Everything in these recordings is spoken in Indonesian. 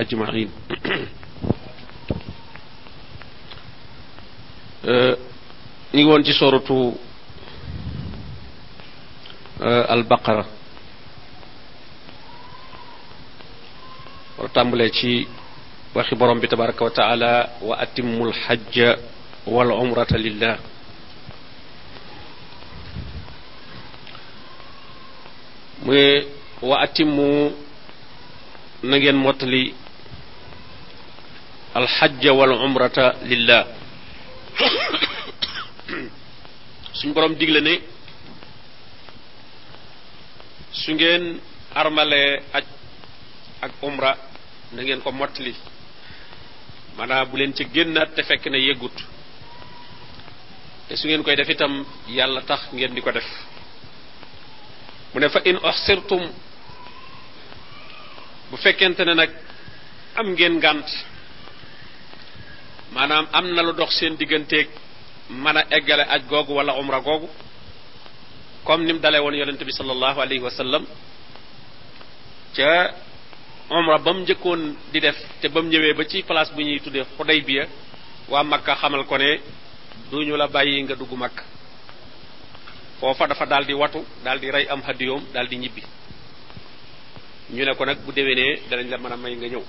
ajmain ñu ngi ci soratu albaqara war tàmbalee ci waxi borom bi tabaraka wa taala wa atimmu lxajja wal umrata lillah wa atimmu na ngeen alxajja wal umrata lillah. Suñ borom digle ne su ngeen armalee aj ak umra na ngeen ko mottali. Maanaam bu leen ci génnaat te fekk ne yëggut. Te su ngeen koy def itam yàlla tax ngeen def. Fa in oxsirtum bu fekkente ne nag am ngeen maanaam am na lu dox seen digganteeg mën a eggale aj googu wala umra googu. Comme ni mu dalee woon yonente bi sallallahu alayhi wa sallam ca umra ba mu njëkkoon di def te ba mu ñëwee ba ci place bu ñuy tuddee Xudaybiya waa Makka xamal ko ne duñu la bàyyi nga dugg Makka. Foofa dafa daal di watu daal di rey am hadiyoom daal di ñibbi. Ñu ne ko nag bu déwénee danañ la mën a may nga ñëw.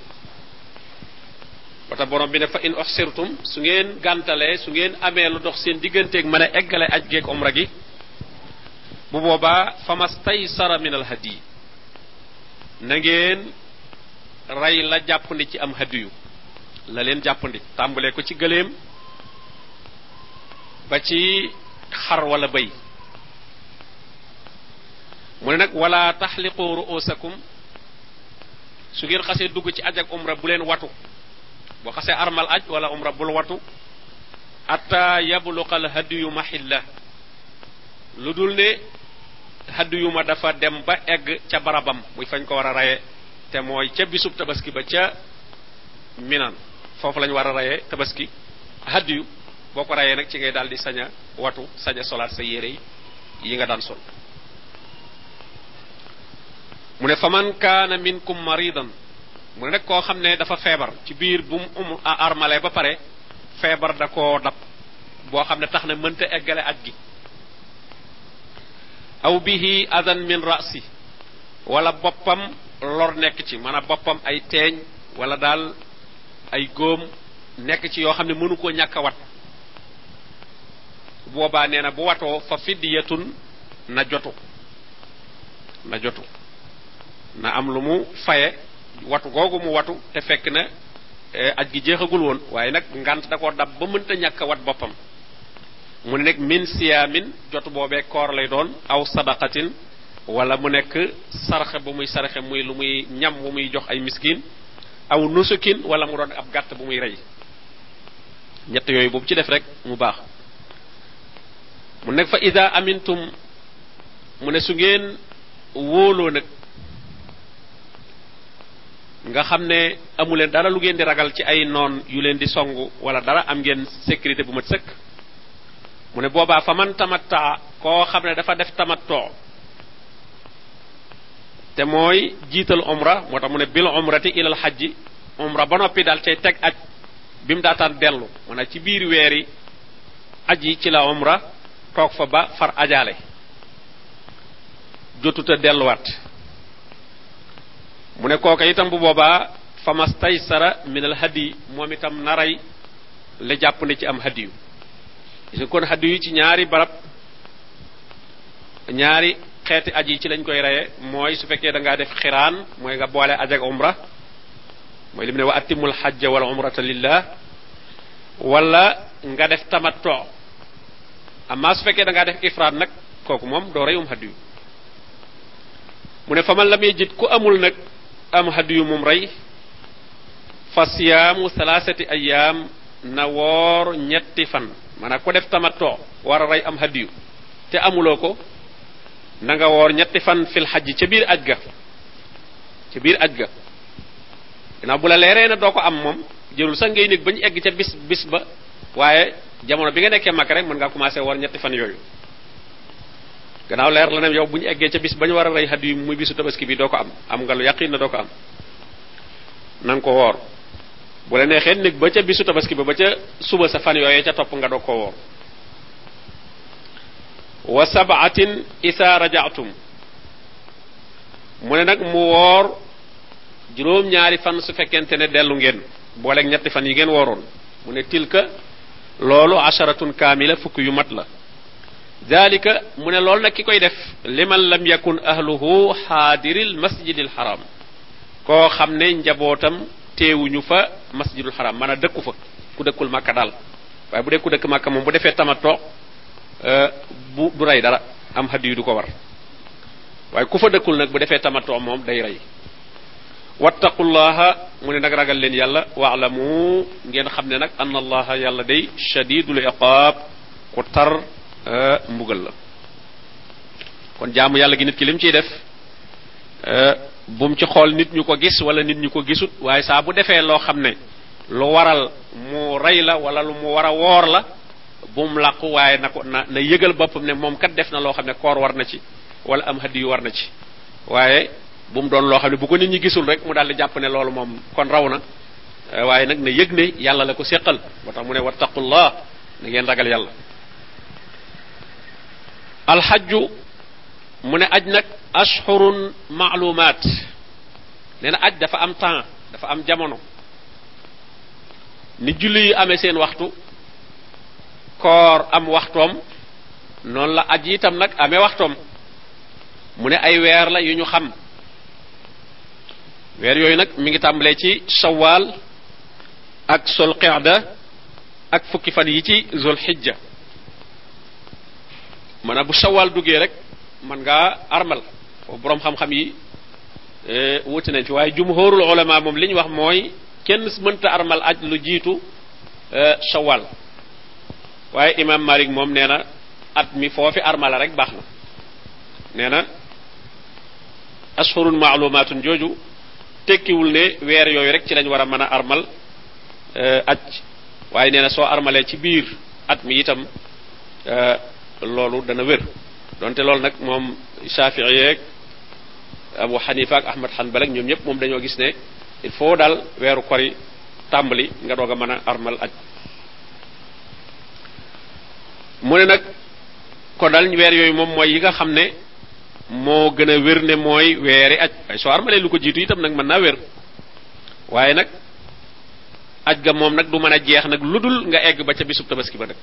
Wata borom bi ne fa in oxsirtum su ngeen gàntalee su ngeen amee lu dox seen digganteeg mën a eggale aj geeg omra gi bu boobaa famastaysara min al hadiyi na ngeen rey la jàppandi ci am hadiyu la leen jàppandi tàmbalee ko ci gëléem ba ci xar wala bëy. Mu ne nag wala taxliqu ruusakum su ngeen xasee dugg ci aj ak omra bu leen watu. Boo xasee armal aj wala umra bul watu. Atta yabluqa al hadiyu mahilla lu dul ne hadiyu ma dafa dem ba egg ca barabam. Muy fañ ko war a raye te mooy ca bisub tabaski ba ca minan. Foofu lañ war a rayee tabaski. Hadiyu boo ko rayee nag ci ngay daal di sañ a watu sañ a solaat sa yére yi nga daan sol. Mu ne faman kaana minkum maridan mu nekk koo xam ne dafa feebar ci biir bu mu um armale ba pare feebar da koo dab boo xam ne tax na mënta eggale aj gi. Aw bihi adan min rasi wala boppam lor nekk ci maanaam boppam ay teeñ wala daal ay góom nekk ci yoo xam ne mënu koo ñàkk wat. Boobaa nee na bu watoo fa fiddiyatun na jotu na jotu na am lu mu faye watu googu mu watu te fekk na aj gi jeexagul woon. Waaye nag ngant da koo dab ba mënta ñàkk wat boppam. Mu ne nag min siyaamin jotu boobee koor lay doon aw sadaqatin wala mu nekk saraxe bu muy saraxe muy lu muy ñam bu muy jox ay miskin aw nusukin wala mu doon ab gàtt bu muy rey. Ñett yooyu boobu ci def rek mu baax. Mu nekk fa ida amintum mu ne su ngeen wóoloo nag nga xam ne amuleen dara lu ngeen di ragal ci ay noon yu leen di song wala dara am ngeen sécurité bu mat sëkk. mu ne boobaa fa man tamatta koo xam ne dafa def tamattoo te mooy jiital umra moo tax mu ne bil umrati ilal xajji ba noppi daal cay teg aj bi mu daataan dellu. Mu ci biir weeri aj yi ci la umra toog fa ba far ajaale. Jotuta delluwaat. Mu ne kooka itam bu boobaa famastaysara sara minal hadi moom itam naray la jàpp ne ci am hadiyu. Gis kon hadiyu ci ñaari barab ñaari xeeti aj yi ci lañ koy reye mooy su fekkee da ngaa def xiraan mooy nga boole aj umra mooy lim ne wa atimul xajja wala umrata lillah wala nga def tamatto amma su fekkee da ngaa def ifraat nag kooku moom doo rey um hadiyu. Mu ne fa man lam yajid ku amul nag am hadiyu moom rey fa siyaamu salaasati ayaam na woor ñetti fan maanaam ku def tamatto am hadiyu te amuloo ko na nga ñetti fan fil xajji ca biir aj ga ca biir aj ga ginnaaw bu la leeree na doo ko am moom jërul sax ngay nekk ba ñu egg ca bis bis ba waaye jamono bi nga nekkee mag rek mën ngaa commencé ñetti fan gannaaw leer la ne yow bu ñu eggee ca bis ba ñu war a rey muy bisu tabaski bi doo am. Am nga lu yaqin na doo ko am. Na ko woor. Bu la neexee nekk ba ca bisu tabaski ba ba ca suba sa fan yooyee ca topp nga doog ko wa sabaatin isa rajaatum mu ne nag mu woor juróom-ñaari fan su fekkente ne dellu ngeen. Booleeg ñetti fan yi ngeen wooroon. Mu tilka loolu asharatun kaamila fukk yu mat ذلك من لول نك كوي ديف لمن لم يكن أهله حاضر المسجد الحرام. كو خامني نجابوتام تيو ني فا مسجد الحرام. مانا دكو فا كو دكول مكه دال. واي بودي كو دك مكه موم بو ديفه تاماتو ا بو راي دارا. أم حد يدو كو وار واي كو فا دكول نك بو ديفه تاماتو موم داي راي. واتقوا الله. من نك راغال لين يالا. واعلموا. نين خامني نك أن الله يالا داي شديد العقاب. كو تر mbugal la. Kon jaamu yàlla gi nit ki lim ciy def bum ci xool nit ñu ko gis wala nit ñu ko gisut waaye saa bu defee loo xam ne lu waral mu rey la wala lu mu war a woor la bum làqu waaye na ko na na yëgal boppam ne moom kat def na loo xam ne koor war na ci wala am hadiyu war na ci. Waaye bu mu doon loo xam ne bu ko nit ñi gisul rek mu daal di jàpp ne loolu moom kon raw na waaye nag na yëg ne yàlla la ko séqal. Moo tax mu ne wattaqullah na ngeen ragal yàlla. الحج من أجنك أشهر معلومات. لأن اج دا أم طان دا أم جامونو ني جولي امي سين وقتو كور أم وقتوم نون لا اج يتام نك امي وقتوم. من أي وير لا يونيو خم. وير يوي نك ميغي تامبلي سي شوال أك سول قعدة أك فكي فان يي ذو الحجه maanaam bu shawwal duggee rek man ngaa armal. Foofu boroom xam-xam yi wuti nañ waaye jumhurul ulama moom li ñu wax mooy kenn mënta armal aj lu jiitu shawwal waaye imam malik moom nee na at mi foofi armala rek baax na. Nee na ashurun maalumatun jooju tekkiwul ne weer yooyu rek ci lañ war a mën a armal aj. Waaye nee na soo armalee ci biir at mi itam loolu dana wér. Donte loolu nag moom Shafii yeeg Abu Xanifa ak Ahmad Hanbal ak ñoom ñëpp moom dañoo gis ne il faut daal weeru kori tàmbali nga doog a mën a armal aj. Mu ne nag kon daal weer yooyu moom mooy yi nga xam ne moo gën wér ne mooy weeri aj. Waaye soo armalee lu ko jiitu itam nag mën naa wér. Nag aj ga moom nag du mën a jeex nag lu dul nga egg ba ca bisub tabaski ba nag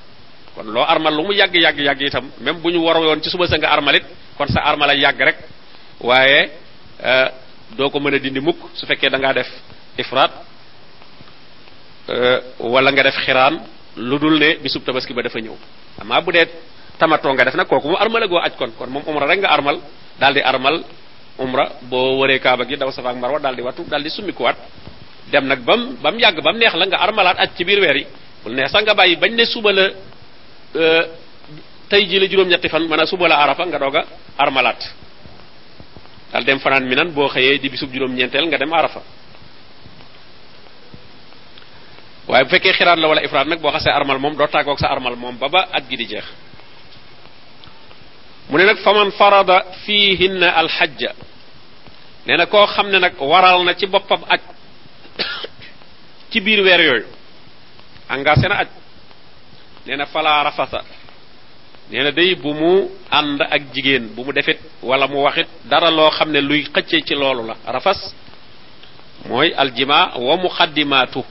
kon loo armal lu mu yàgg yàgg yàgg itam même bu ñu waroo yoon ci suba sa nga armalit kon sa armala yàgg rek. Waaye doo ko mën a dindi mukk su fekkee da ngaa def ifraat wala nga def xiraan lu dul ne bisub tabaski ba dafa ñëw. Amaa bu dee tamatoo nga def nag kooku mu armala goo aj kon kon moom umra rek nga armal daal di armal umra boo wëree kaaba gi daw safa ak marwa daal di wattu daal di summikuwaat dem nag bam ba mu yàgg ba mu neex la nga armalaat aj ci biir weer bul neex sax nga bàyyi bañ ne suba la tey jii la juróom-ñetti fan a suba la arafa nga doog a armalaat. Daal dem fanaan mi nan boo xëyee di bisub juróom-ñeenteel nga dem arafa. Waaye bu fekkee xiraat la wala ifraat nag boo xasee armal moom doo tàggoog sa armal moom ba ba at gi di jeex. Mu ne nag faman farada fiihinna alxajja. Nee na koo xam ne nag waral na ci boppam aj ci biir weer yooyu. Engagé na aj. Nee na falaa rafasa. Nee na day bu mu ànd ak bu mu defit wala mu waxit dara loo xam ne luy ci la. Rafas mooy aljima wa muqaddimaatu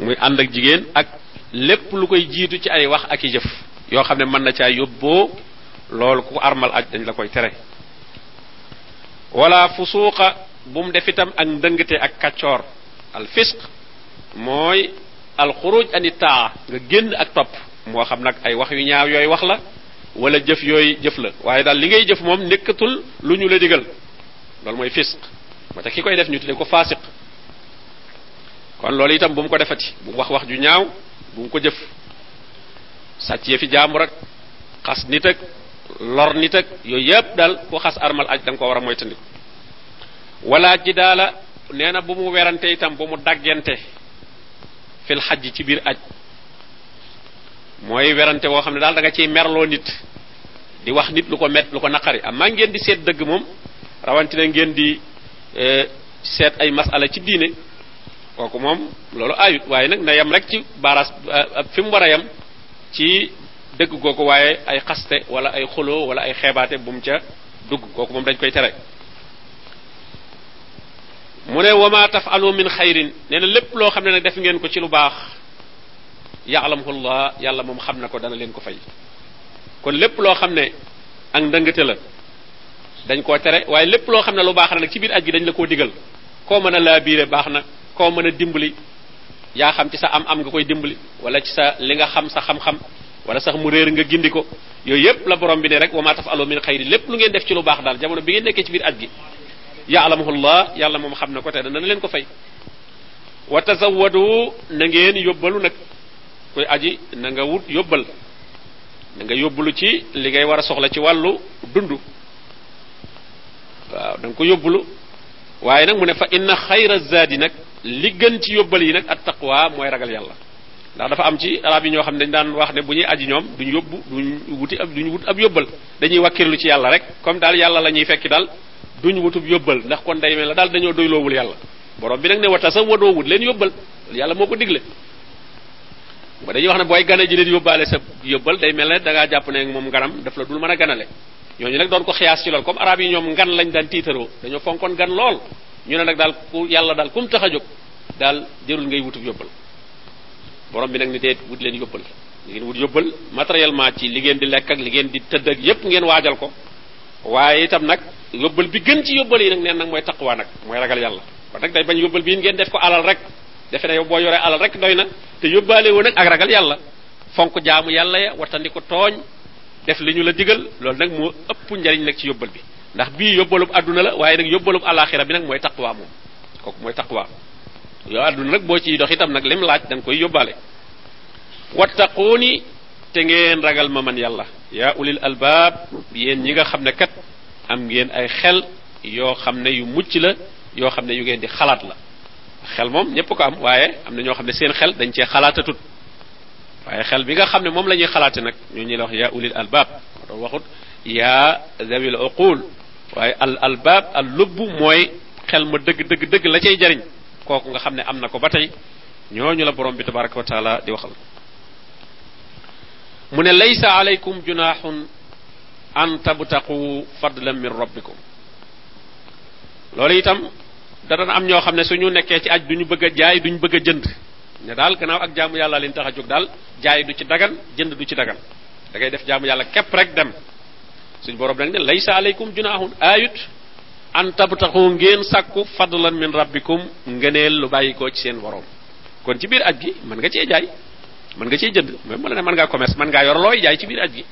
muy ànd ak jigéen ak lépp lu koy jiitu ci ay wax ak i jëf yoo na ku armal aj dañ la koy tere. Wala fusuuqa bu mu def itam ak ndëngte ak kaccoor al fisq mooy al xuruj ani taa nga génn ak moo xam nag ay wax yu ñaaw yooyu wax la wala jëf yooyu jëf la waaye daal li ngay jëf moom nekkatul lu ñu la digal loolu mooy fisq moo tax ki koy def ñu tudde ko faasiq kon loolu itam bu mu ko defati bu wax wax ju ñaaw bu mu ko jëf sàccee fi jaambur ak xas nit ak lor nit ak yooyu yëpp daal ku xas armal aj da nga ko war a moytandiku wala ji daala nee na bu mu werante itam bu mu daggente fil xaj ci biir aj mooy werante woo xam ne daal da nga ciy merloo nit. di wax nit lu ko met lu ko naqari. Am maa ngeen di seet dëgg moom rawantina ngeen di seet ay masala ci diine kooku moom loolu ayut waaye nag na yem rek ci baaraas fi mu war a yem ci dëgg googu waaye ay xaste wala ay xuloo wala ay xeebaate bu mu ca dugg. Kooku moom dañ koy tere. Mu ne wama tafalu min xayrin. Nee na lépp loo xam ne nag def ngeen ko ci lu baax. Yaalamhullah yàlla moom xam na ko dana leen ko fay. kon lépp loo xam ne ak ndëngate la dañ koo tere waaye lépp loo xam ne lu baax la nag ci biir aj gi dañ la koo digal. koo mën a laa biire baax na koo mën a dimbali yaa xam ci sa am am nga koy dimbali wala ci sa li nga xam sa xam-xam wala sax mu réer nga gindi ko. yooyu yépp la borom bi ne rek wa ma tafalu min xayri lépp lu ngeen def ci lu baax daal jamono bi ngeen nekkee ci biir aj gi yaalamhullah yàlla moom xam na ko te dana leen ko fay. wa tazawwadu na ngeen yóbbalu koy aji na nga wut yóbbal na nga yóbbalu ci li ngay war a soxla ci wàllu dund. Waaw da nga ko yóbbulu. Waaye nag mu ne fa inna xayra zaadi nag li gën ci yóbbal yi nag at taqwa mooy ragal yàlla. Ndax dafa am ci arab yi ñoo xam ne dañ daan wax ne bu ñuy aji ñoom duñ yóbbu duñ wuti ab duñ wut ab yóbbal. Dañuy wakkirlu ci yàlla rek comme daal yàlla la ñuy fekki daal duñ wutub yóbbal. Ndax kon day mel la daal dañoo doyloowul yàlla. Borom bi nag ne wata sa wadoo wut leen yóbbal. Yàlla moo ko digle. Ba dañuy wax ne booy gane nit yóbbaale sa yóbbal day mel ne da ngaa jàpp ne moom nganam daf la dul mën a ganale. Ñooñu nag doon ko xiyaas ci lool comme arab yi ñoom ngan lañ daan tiitaroo dañoo fonkoon gan lool. Ñu ne nag daal ku yàlla daal kum tax a jóg daal jërul ngay wutub yóbbal. Borom bi nag ni deet wut leen yóbbal. Ngeen wut yóbbal matériellement ci li ngeen di lekk ak li ngeen di tëdd ak yépp ngeen waajal ko. Waaye itam nag yóbbal bi gën ci yóbbal yi nag neen nag mooy taqwa nag mooy ragal yàlla. Kon nag day bañ yóbbal bii ngeen def ko alal rek. Defe ne boo alal rek doy te yóbbaale woon nag ak ragal yàlla. Fonk jaamu yàlla ya watandi ko tooñ def li ñu la digal loolu nag moo ëpp njariñ nag ci yóbbal bi. Ndax bii yóbbalub àdduna la waaye nag yóbbalub alaxira bi nag mooy taqwa moom. Kooku mooy taqwa. Yow àdduna nag boo ciy dox itam nag lim laaj da nga koy yóbbaale. Wattaquuni te ngeen ragal ma man yàlla. Yaa ulil albaab yéen ñi nga xam ne kat am ngeen ay xel yoo xam ne yu mucc la yoo xam ne yu ngeen di xalaat la xel moom ñépp ko am waaye am na ñoo xam ne seen xel dañ cee xalaatatut waaye xel bi nga xam ne moom la ñuy xalaate nag ñoo ñuy la wax yaa ulil albaab moo waxut yaa zawil uqul waaye al albaab al lubb mooy xel ma dëgg dëgg dëgg la cay jariñ kooku nga xam ne am na ko ba tey ñooñu la borom bi tabaraka wa taala di waxal mu ne laysa alaykum junahun an tabtaqu fadlan min rabbikum loolu itam dana am ñoo xam ne suñu nekkee ci aj duñu bëgg a jaay duñu bëgg a jënd. Ne daal gannaaw ak jaamu yàlla leen tax a jóg daal jaay du ci dagan jënd du ci dagan. Da ngay def jaamu yàlla képp rek dem. Suñ borom nag ne laysa alaykum junahun ayut an tabtaxu ngeen sàkku fadlan min rabbikum ngëneel lu bàyyikoo ci seen borom kon ci biir aj gi mën nga cee jaay mën nga cee jënd. Même la ne mën ngaa commerce mën ngaa yor looy jaay ci biir aj gi.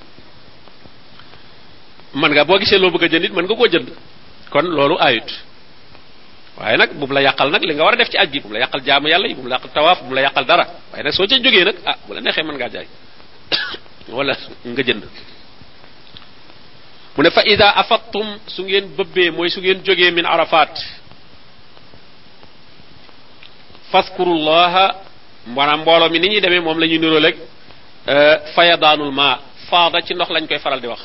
Mën nga boo gisee loo bëgg a jënd it mën nga koo jënd. Kon loolu ayut waaye nag bu mu la yàqal nag li nga war a def ci aj gi bu mu la yàqal jaamu yàlla yi bu mu la yàqal tawaaf bu mu la yàqal dara. Waaye nag soo ca jógee nag ah bu la neexee mën ngaa jaay. Wala nga jënd. Mu ne fa ida afattum su ngeen bëbbee mooy su ngeen jógee min arafat. Faskurullaha maanaam mbooloo mi ni ñuy demee moom la ñuy niroo rek fayadaanul maa. Faada ci ndox lañ koy faral di wax.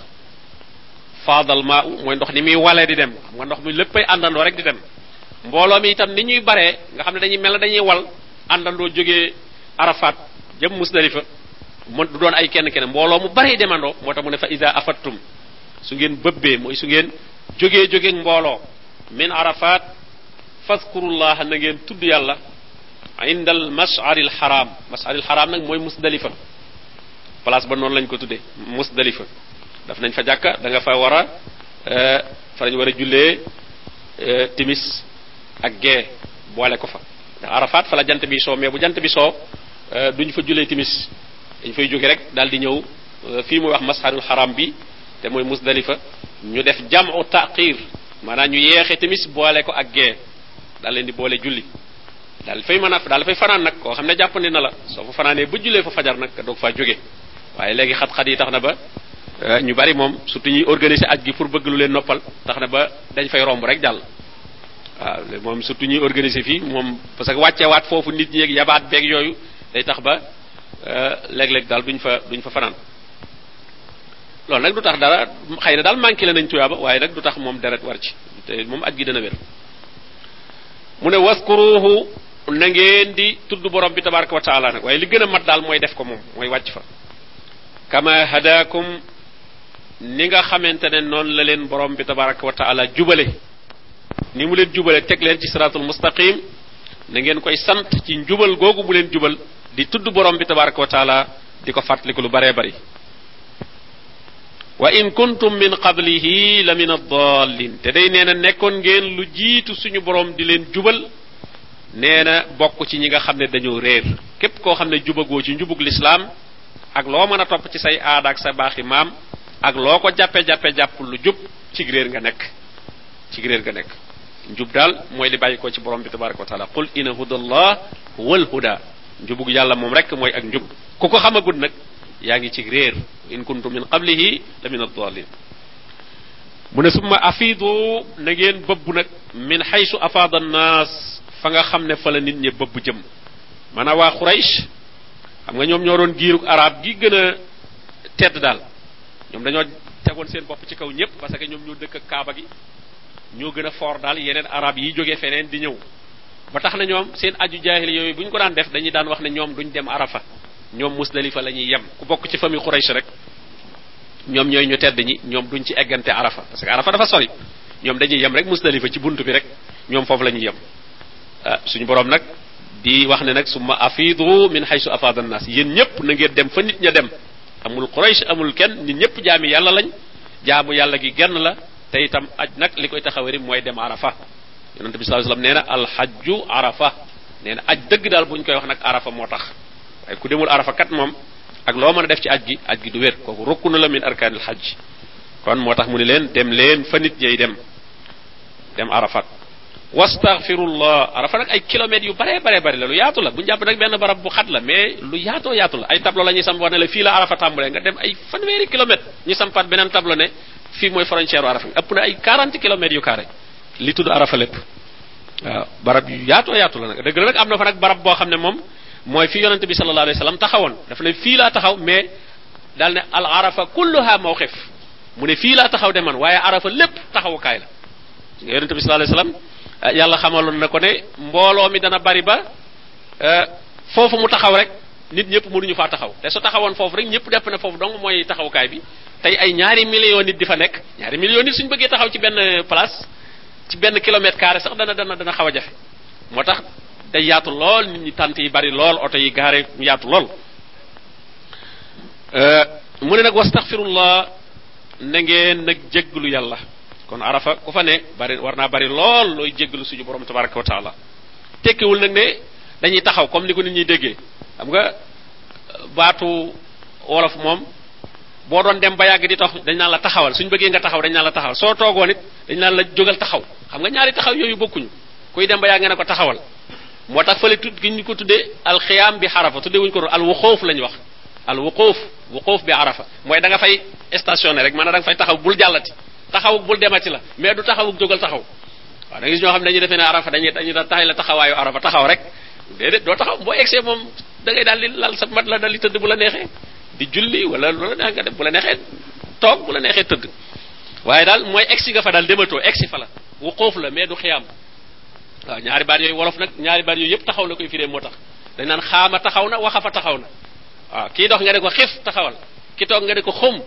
Faadal maa mooy ndox ni muy walee di dem. Xam nga ndox mi léppay àndandoo rek di dem. Mbooloo mi itam ni ñuy baree nga xam ne dañuy mel dañuy wal àndandoo jógee arafat jëm musdalifa mu du doon ay kenn kenn mbooloo mu baree demandoo moo tax mu ne fa ida afattum su ngeen bëbbee mooy su ngeen jógee jógee mbooloo min arafat fazkurullah na ngeen tudd yàlla indal masharil haram masharil haram nag mooy musdalifa. Place ba noonu lañ ko tuddee musdalifa. Daf nañ fa jàkka da nga fa war a fa lañ war a jullee timis ak gee boole ko fa. Arafat fa la jant bi soo mais bu jant bi soo duñ fa jullee timis. Dañ fay jóge rek daal di ñëw fii muy wax masharil haram bi te mooy musdalifa ñu def jamu taqir maanaam ñu yeexe timis boole ko ak gee daal leen di boole julli. Daal fay mën a daal fay fanaan nag koo xam ne jàppandi na la. Soo fa fanaanee ba jullee fa fajar nag doog faa jóge. Waaye léegi xat-xat yi tax na ba ñu bari moom surtout ñuy organiser aj gi pour bëgg lu leen noppal tax na ba dañ fay romb rek jàll waaw moom surtout ñuy organiser fii moom parce que wàccee waat foofu nit ñi ak yabaat beeg yooyu day tax ba léeg-léeg daal duñ fa duñ fa fanaan loolu nag du tax dara xëy na daal manqué la nañ tuyaaba waaye nag du tax moom deret war ci te moom aj gi dana wér mu ne waskuruhu na ngeen di tudd borom bi tabaraka wa taala nag waaye li gën a mat daal mooy def ko moom mooy wàcc fa kama hadakum ni nga xamante ne noonu la leen borom bi tabaraka wa taala jubale ni mu leen jubale teg leen ci siratul mustaqim na ngeen koy sant ci njubal googu bu leen jubal di tudd borom bi tabaraka wa taala di ko fàttaliku lu baree bari. Wa in kuntum min qablihi la min addallin. Te day nee na nekkoon ngeen lu jiitu suñu borom di leen jubal nee na bokk ci ñi nga xam ne dañoo réer. Képp koo xam ne jubagoo ci njubug lislaam ak loo mën a topp ci say aada ak sa baaxi maam ak loo ko jàppe jàppe jàpp lu jub ci réer nga nekk. Ci nga nekk njub daal mooy li bàyyi ko ci borom bi tabaraka wa taala qul ina hudallah huwal huda njubug yàlla moom rek mooy ak njub ku ko xamagul nag yaa ci réer in kuntum min qablihi la min addalin mu ne summa afidu na ngeen bëbb nag min xaysu afaada annaas fa nga xam ne fa la nit ñi bëbb jëm maanaam waa Quraysh xam nga ñoom ñoo doon giirug arab gi gën tedd daal ñoom dañoo tegoon seen bopp ci kaw ñëpp parce que ñoom ñoo dëkk kaaba gi ñoo gën a foor daal yeneen arab yi jógee feneen di ñëw ba tax na ñoom seen aju jaahil yooyu bu ñu ko daan def dañuy daan wax ne ñoom duñ dem arafa ñoom musdalifa la ñuy yem ku bokk ci famille Quraysh rek ñoom ñooy ñu tedd ñi ñoom duñ ci eggante arafa parce que arafa dafa sori ñoom dañuy yem rek musdalifa ci bunt bi rek ñoom foofu la ñuy yem ah suñu borom nag di wax ne nag summa afidu min haythu afada an-nas yéen ñëpp na ngeen dem fa nit ña dem amul Quraysh amul kenn nit ñëpp jaami yàlla lañ jaamu yàlla gi genn la te itam aj nag li koy taxawari mooy dem arafa yonente bi sallallahu alayhi wasallam nee na alxajju arafa nee na aj dëgg daal bu ñu koy wax nag arafa moo tax waaye ku demul arafa kat moom ak loo mën a def ci aj gi aj gi du wér kooku rukku na la min arkaanil xajj kon moo tax mu ne leen dem leen fa nit ñay dem dem arafat wastaghfirullah. Arafa nag ay kilomètres yu bare bare bare. La lu yaatu la bu ñu jàpp nag benn barab bu xat la mais lu yaatoo yaatu la ay tableau la ñuy samp ne la fii la arafa tàmbalee nga dem ay fanweeri kilomètres ñu sampaat beneen tableau ne fii mooy frontière arafa ëpp na ay 40 kilomètres yu carré li tudd arafa lépp waaw barab yu yaatoo yaatu la nag dëgg la nag am na fa nag barab boo xam ne moom mooy fi yonente bi sallallahu alayhi wasallam taxawoon. Dafa ne fii laa taxaw mais daal ne al arafa kulluha mawqif. Mu ne fii laa taxaw de man waaye arafa lépp taxawukaay la. Yonente bi sallallahu alayhi wasallam yàlla xamaloon na ko ne mbooloo mi dana bari ba foofu mu taxaw rek nit ñëpp mënuñu faa taxaw. Te su taxawoon foofu rek ñëpp depp ne foofu dong mooy taxawukaay bi. Tey ay ñaari millions nit di fa nekk. Ñaari millions nit suñu bëggee taxaw ci benn place ci benn kilomètre carré sax dana dana dana xaw a jafe. Moo tax day yaatu lool nit ñi tant yi bari lool oto yi mu yaatu lool. Mu ne nag wastaxfirullah na ngeen nag jégglu yàlla kon arafa ku fa ne bari war naa bari lool looy jégglu suñu borom tabaraka wa taala. Tekkiwul nag ne dañuy taxaw comme ni ko nit ñuy déggee. Xam nga baatu wolof moom boo doon dem ba yàgg di tax dañ naan la taxawal. Suñ bëggee nga taxaw dañ naan la taxawal. Soo toogoon it dañ naan la jógal taxaw. Xam nga ñaari taxaw yooyu bokkuñu. Kuy dem ba yàgg nga ko taxawal. Moo tax fële tudd gi ñu ko tuddee alxiyaam bi xarafa tuddee wuñu ko al wuxoof lañ wax. Al wuxoof wuxoof bi arafa. Mooy da nga fay stationné rek maanaam da nga fay taxaw bul jàllati taxaw bul demati la. Mais du taxaw jógal taxaw. Waaw da nga gis ñoo xam ne dañuy defee ne arafa dañuy dañuy da taxay la taxawaayu arafa taxaw rek. Déedéet doo taxaw boo egsee moom da ngay daal di lal sa mat la daal di tëdd bu la neexee. Di julli wala loola neex nga def bu la neexee toog bu la neexee tëdd. Waaye daal mooy egsi nga fa daal dematoo egsi fa la. Wuxoof la mais du xiyaam. Waaw ñaari baat yooyu wolof nag ñaari baat yooyu yëpp taxaw la koy firee moo tax. Dañ naan xaama taxaw na waxa fa taxaw na. Waaw kii dox nga ne ko xif taxawal. Ki toog nga ne ko xum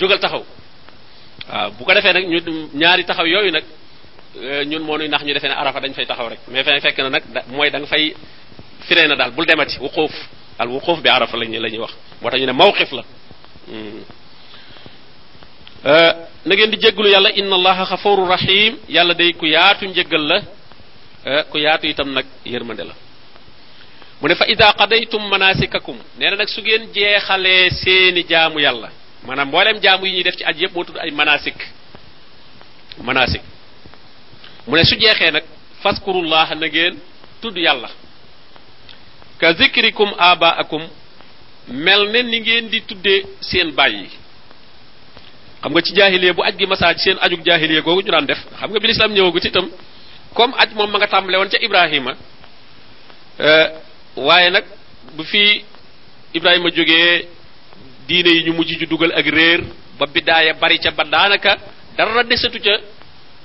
jógal taxaw. Waaw bu ko defee nag ñu ñaari taxaw yooyu nag ñun moo nuy ndax ñu defee ne arafa dañ fay taxaw rek. Mais fay fekk na nag mooy da nga fay firee na daal bul demati wuquuf. Al wuquuf bi arafa lañu la ñuy wax. Moo tax ñu ne mawqif la. Na ngeen di jégglu yàlla inna allaha xafuru rahim yàlla day ku yaatu njéggal la. Ku yaatu itam nag yërmande la. Mu ne fa ida qadaytum manasikakum nee na nag su ngeen jeexalee seeni jaamu yàlla maanaam mboolem jaamu yi ñuy def ci aj yëpp moo tudd ay manasik. Manasik. Mu ne su jeexee nag faskurullah na ngeen tudd yàlla. Ka zikrikum abaakum mel ne ni ngeen di tuddee seen bàyyi xam nga ci jaahiliya bu aj gi masaaj seen ajug jaahiliya googu ñu daan def xam nga bi lislaam ñëwagut itam comme aj moom ma nga tàmbale woon ca ibrahima waaye nag bu fi ibrahima jógee diine yi ñu mujj ju dugal ak réer ba biddaaya bari ca ba daanaka dara desatu ca.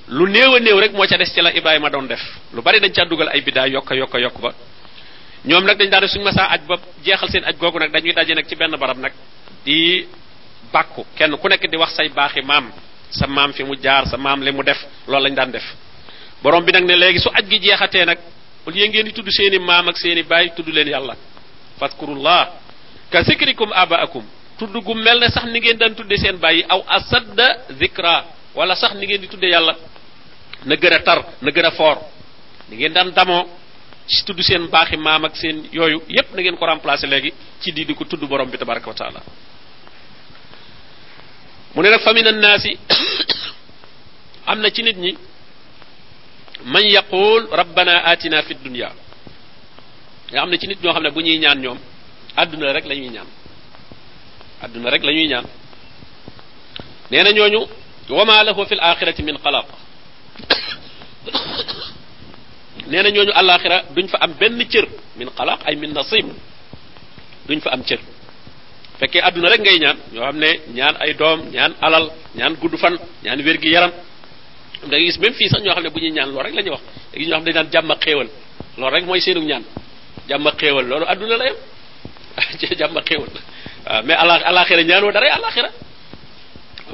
lu néew a néew rek moo ca des ci la ibrahima doon def. lu bari dañ caa dugal ay biddaa yokka yokka yokk ba. ñoom nag dañ suñu masaa aj ba jeexal seen aj googu nag dañuy daje nag ci benn barab nag di bàkku. kenn ku nekk di wax say baaxi maam. sa maam fi mu jaar sa maam li mu def loolu lañ daan def. borom bi nag ne léegi su aj gi jeexatee nag au lieu ngeen di tudd seeni maam ak seeni baay tudd leen yàlla. Fadkurullah ka zikrikum abaakum tudd gu mel ne sax ni ngeen daan tudde seen bàyyi aw asadda zikra wala sax ni ngeen di tudde yàlla na gën a tar na gën a foor. Ni ngeen daan damoo ci tudd seen baaxi maam ak seen yooyu yépp na ngeen ko remplacer léegi ci di di ko tudd borom bi tabaraka wa taala. Mu ne nag fa min annaasi am na ci nit ñi man yaqul rabbana atina fi dunya. Nga am na ci nit ñoo xam ne bu ñuy ñaan ñoom àdduna rek la ñuy ñaan àdduna rek la ñuy ñaan. Nee na ñooñu wama lahu fi l axirati min xalaq. Nee na ñooñu alaxira duñ fa am benn cër min xalaq ay min nasib. Duñ fa am cër. Fekkee àdduna rek ngay ñaan ñoo xam ne ñaan ay doom ñaan alal ñaan gudd fan ñaan wér gi yaram da ngay gis même fii sax ñoo xam ne bu ñaan loolu rek la ñuy wax da ñoo xam ne dañ jàmm ak xéewal. Loolu rek mooy seenu ñaan. Jàmm ak xéewal loolu àdduna la xéewal. waaw mais ala alaxira ñaanoo dara alaxira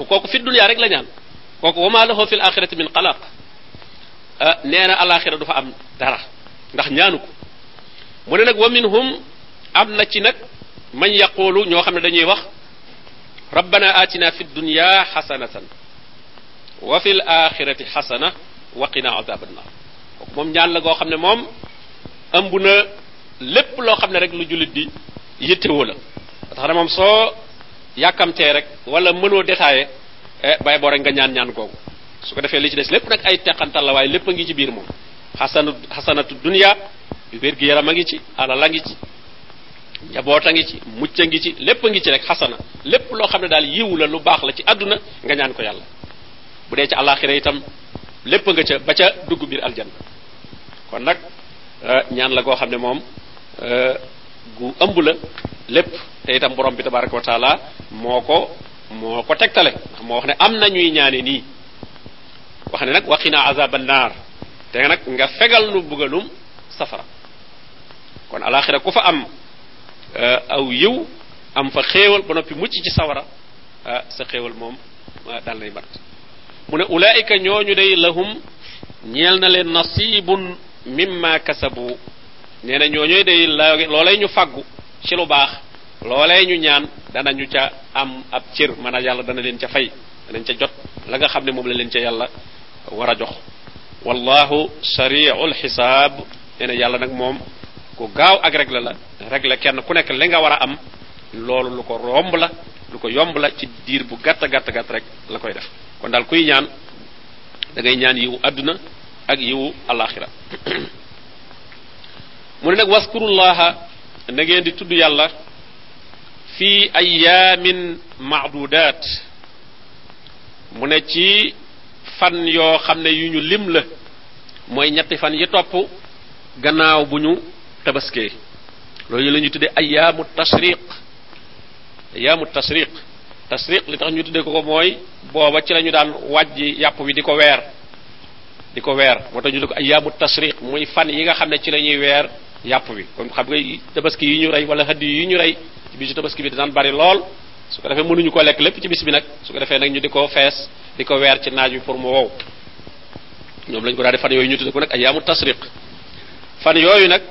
kooku fi dunya rek la ñaan kooku wama lahu fil axirati min xalaq nee na alaxira du fa am dara ndax ñaanu ko mu ne nag wa minhum am na ci nag man yaqulu ñoo xam ne dañuy wax rabbana atina fi dunya xasanatan wa fil axirati xasana wa qina azab annar kooku moom ñaan la goo xam ne moom ëmb na lépp loo xam ne rek lu jullit di yittewoo la tax na moom soo yàkkamtee rek wala mënoo détaillé bay boo rek nga ñaan ñaan googu. Su ko defee li ci des lépp nag ay teqantal la waaye lépp ngi ci biir moom. Xasanu xasanatu dunya wér gi yaram a ngi ci alal a ngi ci njaboot a ngi ci mucc a ngi ci lépp a ngi ci rek xasana. Lépp loo xam ne daal yiw la lu baax la ci àdduna nga ñaan ko yàlla. Bu dee ci alaxira itam lépp nga ca ba ca dugg biir aljanna. Kon nag ñaan la goo xam ne moom gu ëmb la lépp te itam borom bi tabaraka wa taala moo ko moo ko tegtale wax ne am na ñuy ñaane nii wax ne nag waqina azab annar te nag nga fegal nu bugalum safara kon alaxira ku fa am aw yiw am fa xéewal ba noppi mucc ci sawara sa xéewal moom dal nay mat mu ne ulaika ñooñu day lahum ñeel na leen nasibun mimma kasabu nee na ñooñu day la loolay ñu faggu ci lu baax loolee ñu ñaan ca am ab cër maanaam yàlla dana leen ca fay danañ ca jot la nga xam ne moom la leen ca yàlla war a jox. Wallahu sari'ul xisaab nee na yàlla nag moom ku gaaw ak règle la règle kenn ku nekk li nga war a am loolu lu ko romb la lu ko yomb la ci diir bu gàtt gàtt gàtt rek la koy def. Kon daal kuy ñaan da ngay ñaan yiwu àdduna ak yiwu alaxira waskurullaha na ngeen di tudd yàlla fi ayaamin maadudaat mu ne ci fan yoo xam ne yu ñu lim la mooy ñetti fan yi topp gannaaw bu ñu tabaskee. Loolu la ñuy tuddee ayaamu tashriq ayaamu tashriq tashriq li tax ñu tuddee ko ko mooy booba ci la ñu daan wàjji yàpp wi di ko weer. Di ko weer. Moo tax ñu ko muy fan yi nga xam ne ci la ñuy weer yàpp wi. Kon xam nga tabaski yi ñu rey wala hëdd yi ñu rey ci bisu tabaski bi daan bari lool. Su ko defee mënuñu ko lekk lépp ci bis bi nag. Su ko defee nag ñu di ko fees di ko weer ci naaj wi pour mu wow. Ñoom lañ ko daal di fan yooyu ñu tuddee ko nag ayaamu tashriq fan yooyu nag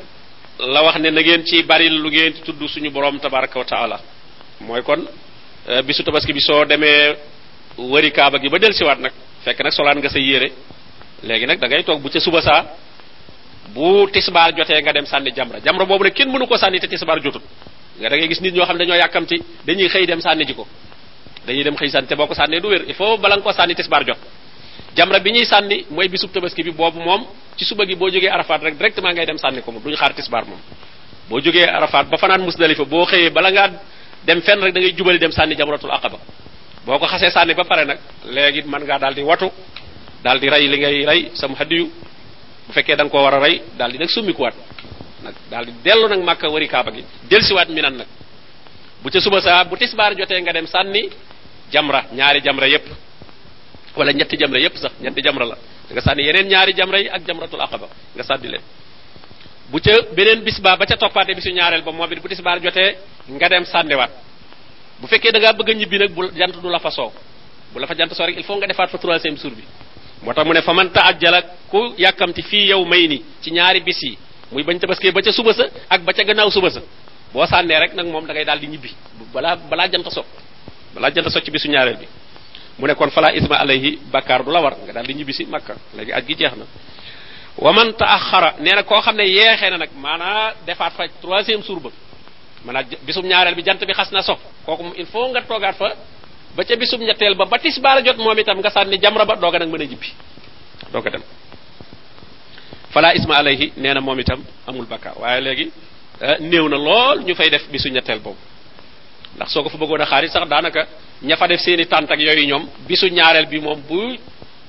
la wax ne na ngeen ci bari lu ngeen tudd suñu borom tabaraka wa taala. Mooy kon bisu tabaski bi soo demee wëri kaaba gi ba del siwaat nag fekk nag solaan nga sa yére. Léegi nag da ngay toog ca suba saa bu tisbaar jotee nga dem sànni jamra. Jamra boobu nag kenn mënu ko sànni te tisbaar jotut nga da ngay gis nit ñoo xam ne dañoo dañuy xëy dem sànni ji ko. Dañuy dem xëy sànni te boo ko du wér. Il faut bala nga ko sànni tisbaar jot. Jamra bi ñuy sànni mooy bisub tabaski bi boobu moom ci suba gi boo jógee arafat rek directement ngay dem sànni ko moom duñu xaar tisbaar moom. Boo jógee arafat ba fanaan musdalifa boo xëyee bala ngaa dem fenn rek da ngay jubali dem sànni jamratul aqaba. Boo ko xasee ba pare nag léegi mën ngaa daal di watu daal di rey li ngay rey sam hadiyu bu fekkee da nga koo war a rey daal di nag summikuwaat nag daal di dellu nag màkka wari kaaba gi. Delsiwaat mi nan nag. Bu ca suba saa bu tisbaar jotee nga dem sànni jamra ñaari jamra yépp. Wala ñetti jamra yépp sax ñetti jamra la. Nga sànni yeneen ñaari jamra yi ak jamratul aqaba nga sànni leen. Bu ca beneen bis ba ca toppaate bisu ñaareel ba moom bu tisbaar jotee nga dem sànniwaat bu fekkee da ngaa bëgg a ñibbi nag bu jant du la fa bu la fa jant soo il faut nga defaat fa troisième bi moo tax mu ne fa man taajjala ku yàkkamti fii yow may ni ci ñaari bis yi muy bañ tabaskee ba ca suba sa ak ba ca gannaaw suba sa sànnee rek nag moom da ngay daal di ñibbi balaa balaa jant so balaa jant so ci bisu ñaareel bi. Mu ne kon fala isma alayhi bakkaar du la war nga daal di ñibbi si makka léegi aj gi jeex na. Wa man taaxara nee na koo xam ne yeexee na nag maanaa defaat fa troisième jour ba maanaa bisum ñaareel bi jant bi xas na so kooku il faut nga toogaat fa ba ca bisum ñetteel ba ba tisbaar jot moom itam nga sànni jamra ba dooga nag mën a ñibbi dooga dem. Fala isma alayhi nee na moom itam amul bakkaar. Waaye léegi néew na ñu fay def bisu ñetteel boobu. Ndax soo ko fa bëggoon a xaari sax daanaka ña fa def seeni tànt ak yooyu ñoom bisu ñaareel bi moom bu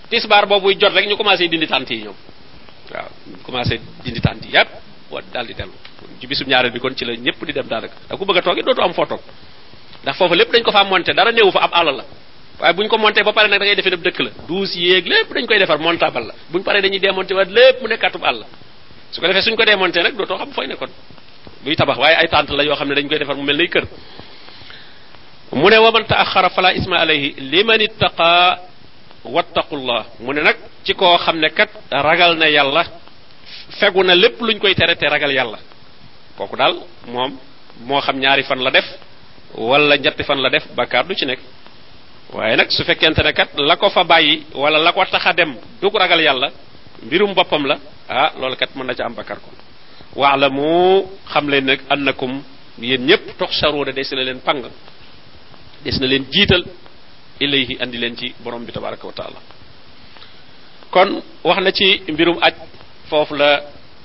tisbaar boobuy jot rek ñu commencé dindi tànt yi ñoom. Waaw commencé dindi tànt yi yépp wa daal di dellu. Ci bisu ñaareel bi kon ci la ñëpp di dem daanaka. Da ku bëgg a dootu am foo toog ndax foofu lépp dañ ko fa monté dara néewu fa ab àll la. Waaye buñ ko monté ba pare nag da ngay defee dëkk la. Douze yéeg lépp dañ koy defar montable la. Buñ paree dañuy démonté waat lépp mu nekkatub àll. Su ko defee suñ ko démonté nag dootoo xam fooy nekkoon. Buy tabax waaye ay tànt la yoo xam dañ koy defar mu mel kër. Mu ne waman taaxara fala isma alayhi liman ittaqa wattaqullah. Mu ne nag ci koo xam kat ragal na yàlla fegu na lépp luñ koy tere te ragal yàlla. Kooku daal moom moo xam ñaari fan la def wala ñetti fan la def bakkaar du ci nekk. Waaye nag su fekkente ne kat la ko fa bàyyi wala la ko dem dug ragal yàlla mbirum boppam la ah loolu kat mën na ca am bakkaar kon. Waalamu xam leen nag annakum yéen ñëpp toxsaruuna des na leen pang des na leen jiital ilayhi andi leen ci borom bi taala kon wax na ci mbirum aj foofu la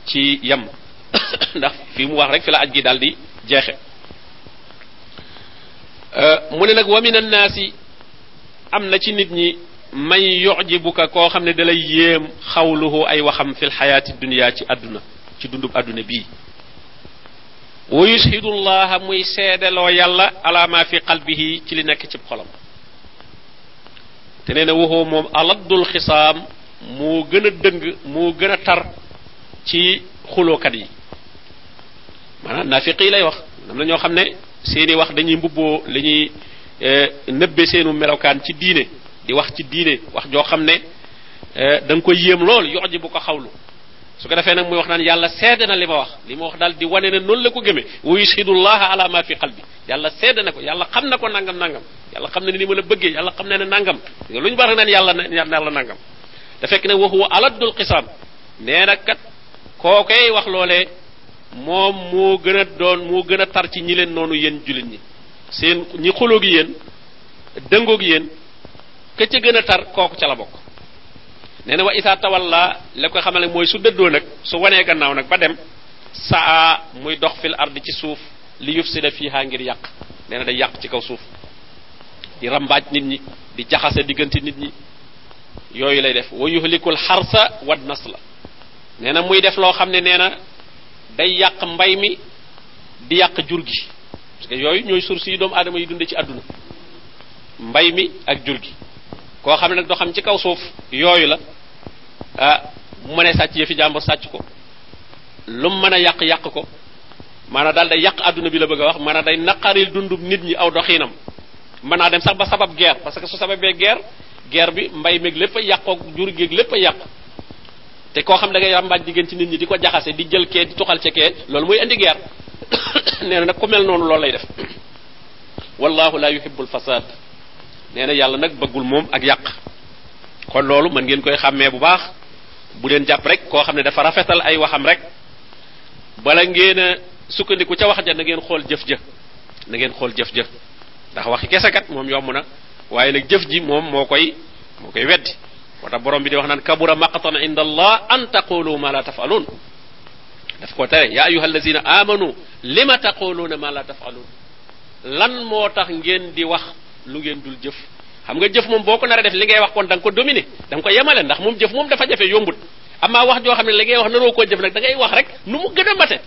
ci yem. Ndax fi mu wax rek fi la aj gi daal di jeexe mu ne nag wa min annaasi am na ci nit ñi man yujibuka koo xam ne dalay yéem xawluhu ay waxam fil xayaati dunia ci àdduna ci dundub àdduna bii wa yushidu llaha muy seedeloo yàlla ala ma fi qalbihi ci li nekk ci xolam te nee na waxoo moom aladdul xisaam moo gën a dëng moo gën a tar ci xulookat yi maanaam naafiq yi lay wax am na ñoo xam ne seeni wax dañuy mbubboo la ñuy nëbbe seenu melokaan ci diine di wax ci diine wax joo xam ne da nga koy yéem lool yox ji bu ko xawlu. Su ko defee nag muy wax naan yàlla seede na li ma wax li ma wax daal di wane ne noonu la ko gëmee. Wa yushidullaha ala ma fi qalbi. Yàlla seede na ko yàlla xam na ko nangam nangam. Yàlla xam na ne ni ma la bëggee yàlla xam na ne nangam. Lu ñu baax naan yàlla na yàlla nangam. Da fekk ne na wax loolee moom moo gën a doon moo gën tar ci ñi leen noonu yéen jullit ñi. Seen ñi xuloo gi yéen dëngoo gi yéen ka ca gën tar kooku ca la bokk. Nee na wa isa tawalla la ko xamal mooy su dëddoo nag su gannaaw ba dem saa muy dox fil ard ci suuf li yufsida fiha ngir yàq. Nee day yàq ci kaw suuf. Di rambaaj nit ñi di jaxase diggante nit ñi. Yooyu lay def. Wa yuhlikul wad nasla. Nee na muy def loo day yàq mbay mi di yàq jur gi. Parce que yooyu ñooy source yi doomu aadama yi dunde ci àdduna. Mbay mi ak jur gi. Koo xam ne nag doo xam ci kaw suuf yooyu la. Ah mu mënee sàcc yëfi jàmbur sàcc ko. Lu mu mën a yàq yàq ko. Maanaam daal day yàq àdduna bi la bëgg a wax. Maanaam day naqaril dundub nit ñi aw doxiinam. Mën naa dem sax ba sabab guerre. Parce que su sababee guerre guerre bi mbay meeg lépp a yàqook jur géeg lépp a yàqu. Te koo xam da ngay ràmbaaj jigéen ci nit ñi di ko jaxase di jël kee di tuxal ca kee loolu mooy indi guerre. Nee na nag ku mel noonu loolu lay def. Wallahu la yuhibbul fasad nee na yàlla nag bëggul moom ak yàq. Kon loolu mën ngeen koy xàmmee bu baax. Bu leen jàpp rek koo xam ne dafa rafetal ay waxam rek. Bala ngeen sukkandiku ca wax ja na ngeen xool jëf ja. Na ngeen xool jëf ja. Ndax waxi kese kat moom yomb na. Waaye nag jëf ji moom moo koy moo koy weddi. Tax borom bi di wax naan kabura maqtan inda allah an taqulu ma la tafalun daf ko tere ya ayuha allazina amanu lima taquluna ma la tafalun lan moo tax ngeen di wax lu ngeen dul jëf xam nga jëf moom boo ko nar a def li ngay wax kon da nga ko dominer da nga ko yemale ndax moom jëf moom dafa jafe yombut amaa wax joo xam ne li ngay wax naroo koo jëf nag da ngay wax rek nu mu gën a mate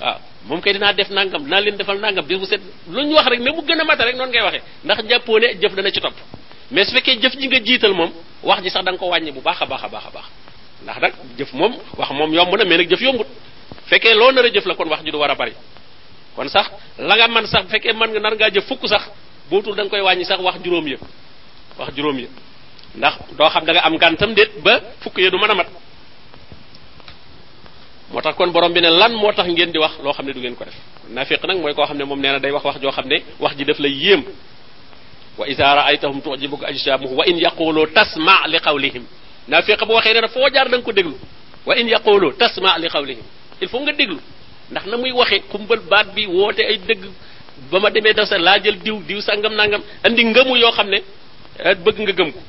waaw moom kay dinaa def nangam dinaa leen defal nangam bis bu set lu wax rek ne mu gën a mate rek noonu ngay waxee ndax jàppoo ne jëf dana ci topp mais su fekkee jëf ji nga jiital moom wax ji sax da ko wàññi bu baax a baax a baax ndax nag jëf moom wax moom yomb na mais nag jëf yombut fekkee loo nar a jëf la kon wax ji du war a bari kon sax la nga sax bu fekkee man nga nar ngaa fukk sax bootul da koy wàññi sax wax juróom ya wax juróom ndax doo xam da nga am gàntam déet ba fukk ya du mën a mat moo tax kon borom bi ne lan moo tax ngeen di wax loo xam ne du ngeen ko def nafiq nag mooy koo xam ne moom nee na day wax wax joo xam ne wax ji daf lay yéem wa ida raaytahum tujibuka ajsamuhu wa in yaqulu tasma li qawlihim nafiq bu waxee ne na foo jaar da ko déglu. Wa in yaqulu tasma li qawlihim il faut nga déglu. Ndax na muy waxe kumbal baat bi woote ay dëgg. Ba ma demee daf sa laa jël diw diw sangam nangam. Andi ngëmu yoo xam ne bëgg nga gëm ko.